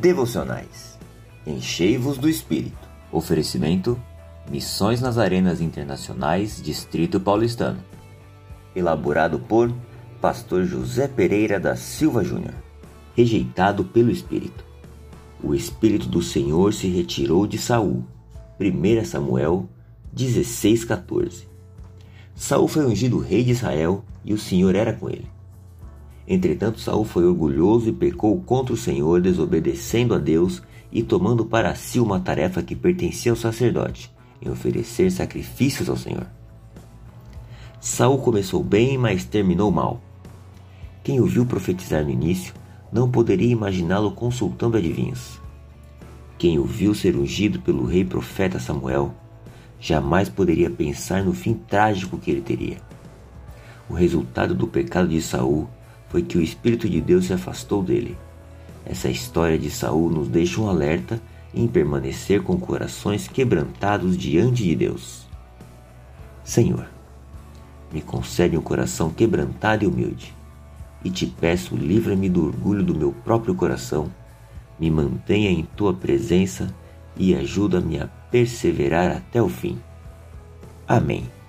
devocionais. Enchei-vos do Espírito. Oferecimento: Missões nas Arenas Internacionais, Distrito Paulistano. Elaborado por Pastor José Pereira da Silva Júnior. Rejeitado pelo Espírito. O Espírito do Senhor se retirou de Saul. 1 Samuel 16:14. Saul foi ungido rei de Israel e o Senhor era com ele. Entretanto, Saul foi orgulhoso e pecou contra o Senhor, desobedecendo a Deus e tomando para si uma tarefa que pertencia ao sacerdote, em oferecer sacrifícios ao Senhor. Saul começou bem, mas terminou mal. Quem o viu profetizar no início não poderia imaginá-lo consultando adivinhos. Quem o viu ser ungido pelo rei profeta Samuel jamais poderia pensar no fim trágico que ele teria. O resultado do pecado de Saul foi que o Espírito de Deus se afastou dele. Essa história de Saul nos deixa um alerta em permanecer com corações quebrantados diante de Deus. Senhor, me concede um coração quebrantado e humilde, e te peço, livra-me do orgulho do meu próprio coração, me mantenha em tua presença e ajuda-me a perseverar até o fim. Amém.